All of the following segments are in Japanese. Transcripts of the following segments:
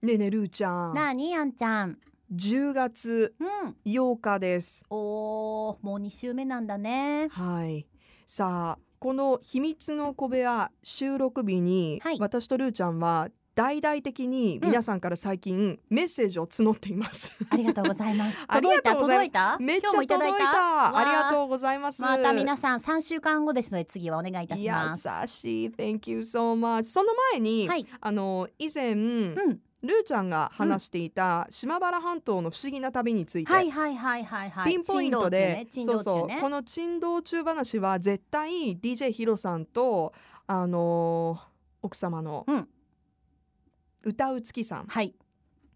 ねえねえるーちゃん。なあにあんちゃん。10月うん。8日です。おーもう2週目なんだね。はい。さあこの秘密の小部屋収録日に、はい。私とるーちゃんは大々的に皆さんから最近メッセージを募っています、ありがとうございます。あり届いたがとうございます。届いた？めっちゃ今日もいただい届いた。たあ。りがうとうございます。また皆さん3週間後ですので次はお願いいたします。優しい。Thank you so much その前に、はい。あの以前、うんルーちゃんが話していた島原半島の不思議な旅について、はいはいはいはいはい。ピンポイントで、珍そうそう。この珍道中話は絶対 DJ ヒロさんとあのー奥様のうん。歌う月さんはい。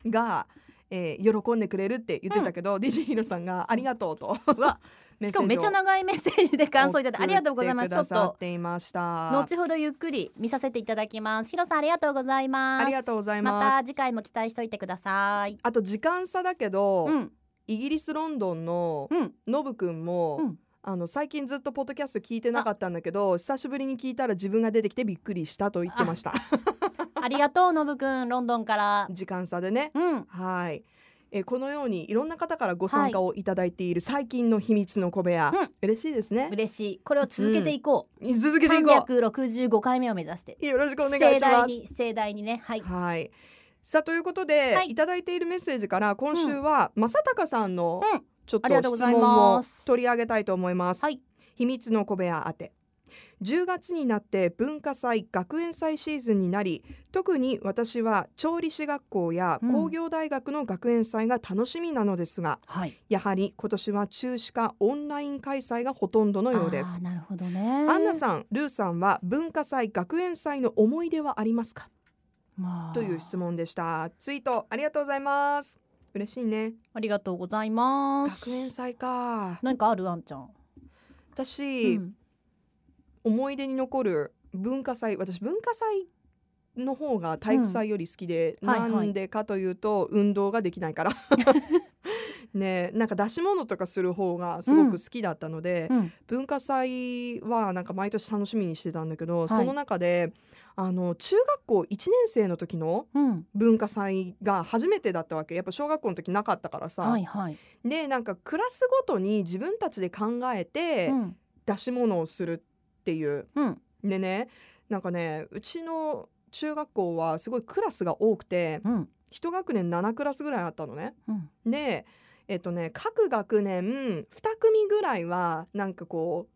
が、えー喜んでくれるって言ってたけど、DJ ヒロさんがありがとうとしかもめっちゃ長いメッセージで感想いただいてありがとうございます。ちょっと後ほどゆっくり見させていただきます。ヒロさんありがとうございます。ありがとうございまますた次回も期待しといてください。あと時間差だけど、うん。イギリスロンドンのうん。ノブくんも、うん。あの最近ずっとポッドキャスト聞いてなかったんだけど久しぶりに聞いたら自分が出てきてびっくりしたと言ってました。ありがとうのぶくんロンドンから。時間差でね。うん。はいえーこのようにいろんな方からご参加をいただいている最近の秘密の小部屋、うん。嬉しいですね。嬉しい。これを続けていこう、続けていこ365回目を目指して。うよろしくお願いします。に盛大にね。はい。はい。さあということで、はい。い、ただいているメッセージから今週は、正隆さんのうん。ちょっと質問を取り上げたいと思います、はい。秘密の小部屋宛て10月になって文化祭学園祭シーズンになり特に私は調理師学校やうん。工業大学の学園祭が楽しみなのですが、はい。やはり今年は中止かオンライン開催がほとんどのようです。なるほどね。アンナさん、ルーさんは文化祭学園祭の思い出はありますか？まあ。という質問でした。ツイートありがとうございます。嬉しいね。ありがとうございます。学園祭か。なんかある？あんちゃん、私、うん思い出に残る文化祭私文化祭の方が体育祭より好きで、うん。はいはい。なんでかというと運動ができないから。ねなんか出し物とかする方がすごく好きだったので、うん。文化祭はなんか毎年楽しみにしてたんだけど、い。その中であの中学校1年生の時のうん。文化祭が初めてだったわけ。やっぱ小学校の時なかったからさ、はいはい、でなんかクラスごとに自分たちで考えてうん。出し物をするっていう。うん。でねなんかねうちの中学校はすごいクラスが多くてうん。一学年7クラスぐらいあったのね。うん。でえっとね各学年2組ぐらいはなんかこう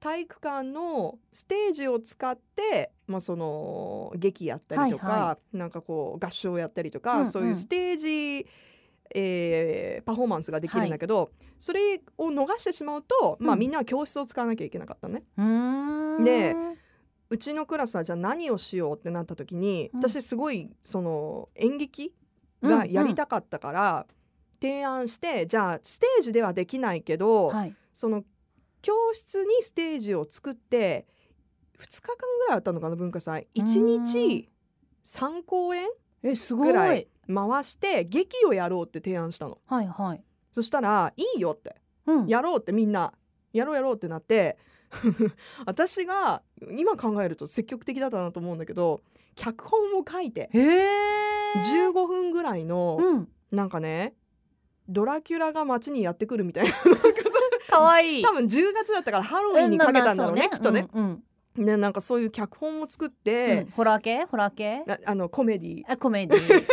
体育館のステージを使って、まあ、その劇やったりとか、はいはなんかこう合唱やったりとか、うんうん。そういうステージ、えーパフォーマンスができるんだけど、それを逃してしまうと、まあ、うん。みんなは教室を使わなきゃいけなかったのね。うでうちのクラスはじゃあ何をしようってなった時に、うん。私すごいその演劇がやりたかったから、提案してじゃあステージではできないけど、はい。その教室にステージを作って2日間ぐらいあったのかな文化祭。1日3公演えすごい。ぐらい回して劇をやろうって提案したの。はいはい。そしたら「いいよ」って。うん。やろうってみんな。やろうやろうってなって。私が今考えると積極的だったなと思うんだけど脚本を書いてへえ15分ぐらいのうん。なんかねドラキュラが街にやってくるみたいな。かわいい。多分10月だったからハロウィンにかけたんだろうね,、きっとね。うんうんねなんかそういう脚本を作っうん。て、ホラー系？ホラー系？なあのコメディあコメディ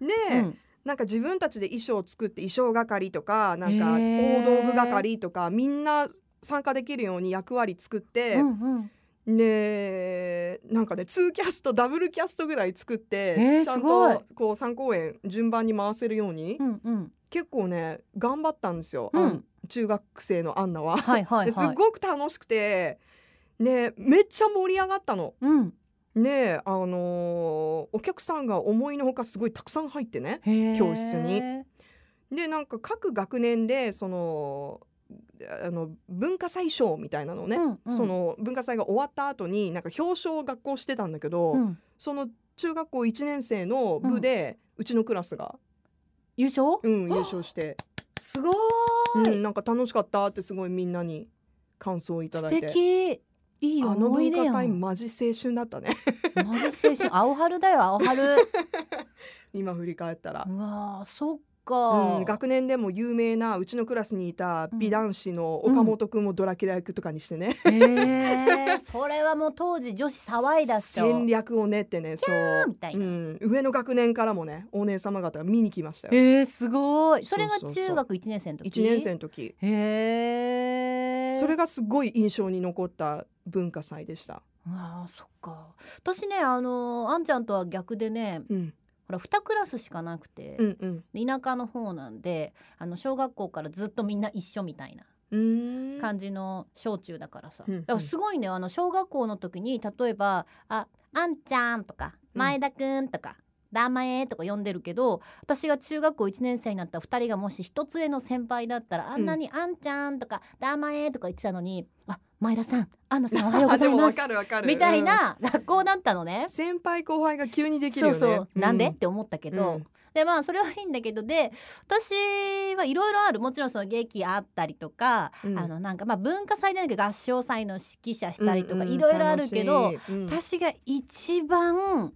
で、うん。なんか自分たちで衣装を作って衣装係とかなんか大道具係とかみんな参加できるように役割作って、うんうん。でなんかね2キャストダブルキャストぐらい作って、ちゃんとこう3公演順番に回せるように、うんうん。結構ね頑張ったんですよ、うん。中学生のアンナは。はいはいですはいごく楽しくてねめっちゃ盛り上がったの。うんねあのーお客さんが思いのほかすごいたくさん入ってね。教室に。でなんか各学年でそのあの文化祭賞みたいなのね、うんうん。その文化祭が終わった後になんか表彰を学校してたんだけど、うん。その中学校1年生の部で、うちのクラスが、優勝？うん、優勝して、すごい。ん、なんか楽しかったってすごいみんなに感想をいただ素いて。敵いいあの文化祭マジ青春だったね。マジ青春。青春だよ青春。今振り返ったら。うわーそっか、うん、学年でも有名なうちのクラスにいた美男子の岡本くんもドラキュラ役とかにしてね、へえそれはもう当時女子騒いだっしょ。戦略を練ってねそう。みたいな。うん、上の学年からもねお姉様方が見に来ましたよ。えー、すごい。それがそうそうそう。中学1年生の時？1年生の時。へえそれがすごい印象に残った文化祭でした。あーそっか。私ねあのあんちゃんとは逆でねうん、ほら2クラスしかなくて、うん、うん、田舎の方なんであの小学校からずっとみんな一緒みたいな。感じの小中だからさ、うんうん。だからすごいねあの小学校の時に例えば「ああんちゃん」とか「うん。前田くん」とか「だまえ」とか呼んでるけど私が中学校1年生になった2人がもし一つ上の先輩だったらあんなに「あんちゃん」とか「だまえ」とか言ってたのに「あ前田さんアンナさんおはようございます かるわか」る。みたいうん。な学校だったのね。先輩後輩が急にできるよね。そうそう、なんで？うって思ったけど、うん。でまあそれはいいんだけど。で私はいろいろある。もちろんその劇あったりとか、うん。あのなんかまあ文化祭でなく合唱祭の指揮者したりとかうんうん。いろいろあるけど、私が一番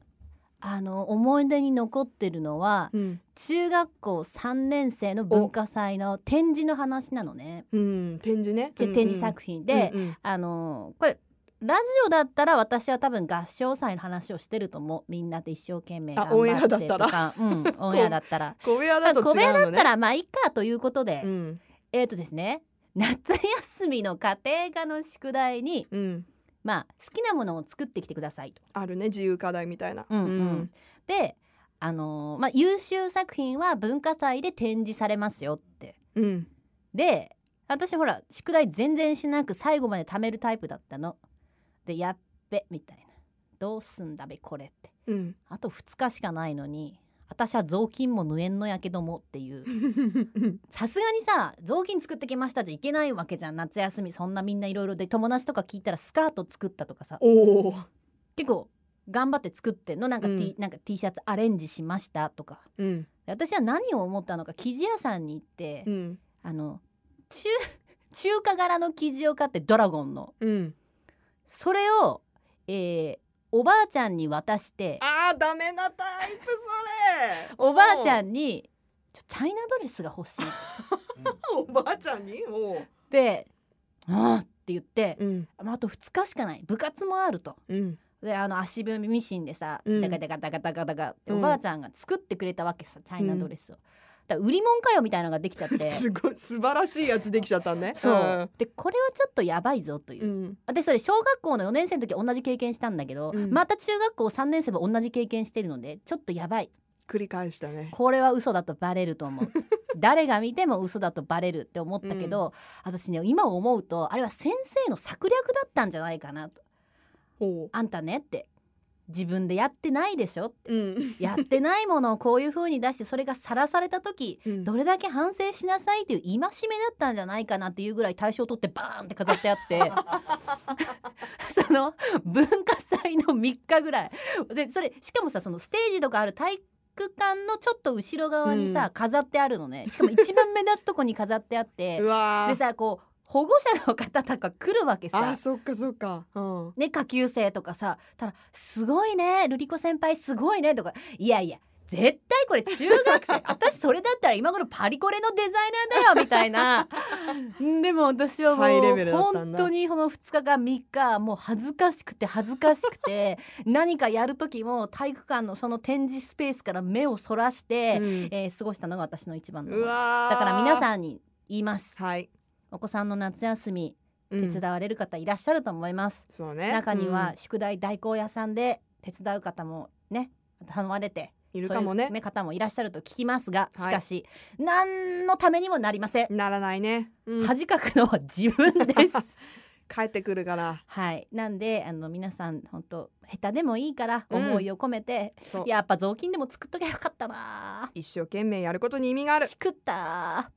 あの思い出に残ってるのはうん、中学校3年生の文化祭の展示の話なのね。うん、展示ね。ち展示作品で、うんうん。あのこれラジオだったら私は多分合唱祭の話をしてると思う。みんなで一生懸命頑張ってアだったら。とか、うん、オンエアだったら。小部屋だと違うのね。小部屋だったらまあいいかということで、うん、えっ、とですね夏休みの家庭科の宿題にうん、まあ好きなものを作ってきてくださいと。あるね自由課題みたいな。うんうんであのーまあ優秀作品は文化祭で展示されますよって。うん、うん、で私ほら宿題全然しなく最後まで貯めるタイプだったの。でやっべみたいなどうすんだべこれってうん。あと2日しかないのに私は雑巾も縫えんのやけどもっていう。さすがにさ雑巾作ってきましたじゃいけないわけじゃん夏休み。そんなみんないろいろで友達とか聞いたらスカート作ったとかさ。結構頑張って作ってんのなんか T,、うん。なんか T シャツアレンジしましたとか。うん、で私は何を思ったのか生地屋さんに行って、うん、あの中 中華柄の生地を買ってドラゴンの。うん。それを、えーおばあちゃんに渡してああダメなタイプそれ。おばあちゃんにちょチャイナドレスが欲しい おばあちゃんに？で「ああ」って言って、うん、まあ、あと2日しかない部活もあると。うん、であの足踏みミシンでさ、うんダカダカダカダカダカってうんおばあちゃんが作ってくれたわけさチャイナドレスを。だから売り物かよみたいなのができちゃって。すごい素晴らしいやつできちゃったね。そう。でこれはちょっとやばいぞという。う、ん、私それ小学校の4年生の時同じ経験したんだけど、うん。また中学校3年生も同じ経験してるのでちょっとやばい。繰り返したね。これは嘘だとバレると思う。誰が見ても嘘だとバレるって思ったけど、私ね今思うとあれは先生の策略だったんじゃないかなと。あんたねって自分でやってないでしょ？うん、やってないものをこういう風に出してそれがさらされた時うん。どれだけ反省しなさいという戒めだったんじゃないかなっていうぐらい大賞取ってバーンって飾ってあって。その文化祭の3日ぐらい。でそれしかもさそのステージとかある体育館のちょっと後ろ側にさ、うん。飾ってあるのね。しかも一番目立つとこに飾ってあって。でさこう保護者の方とか来るわけさあ。そっかそっか。うん。ね、下級生とかさたら「すごいねルリコ先輩すごいね」とか「いやいや絶対これ中学生 私それだったら今頃パリコレのデザイナーだよ」みたいなでも私はもう本当にこの2日間3日もう恥ずかしくて恥ずかしくて 何かやる時も体育館のその展示スペースから目をそらして、うんえー過ごしたのが私の一番のだから皆さんに言いますはい。お子さんの夏休みうん。手伝われる方いらっしゃると思います、そうね。中にはうん。宿題代行屋さんで手伝う方もね頼まれているかもね。そういう方もいらっしゃると聞きますがしはい。かし、何のためにもなりません、ならないね。うん。恥かくのは自分です。帰ってくるから。はい。なんであの皆さん本当下手でもいいからうん。思いを込めて、そう。やっぱ雑巾でも作っときゃよかったな一生懸命やることに意味がある。しくった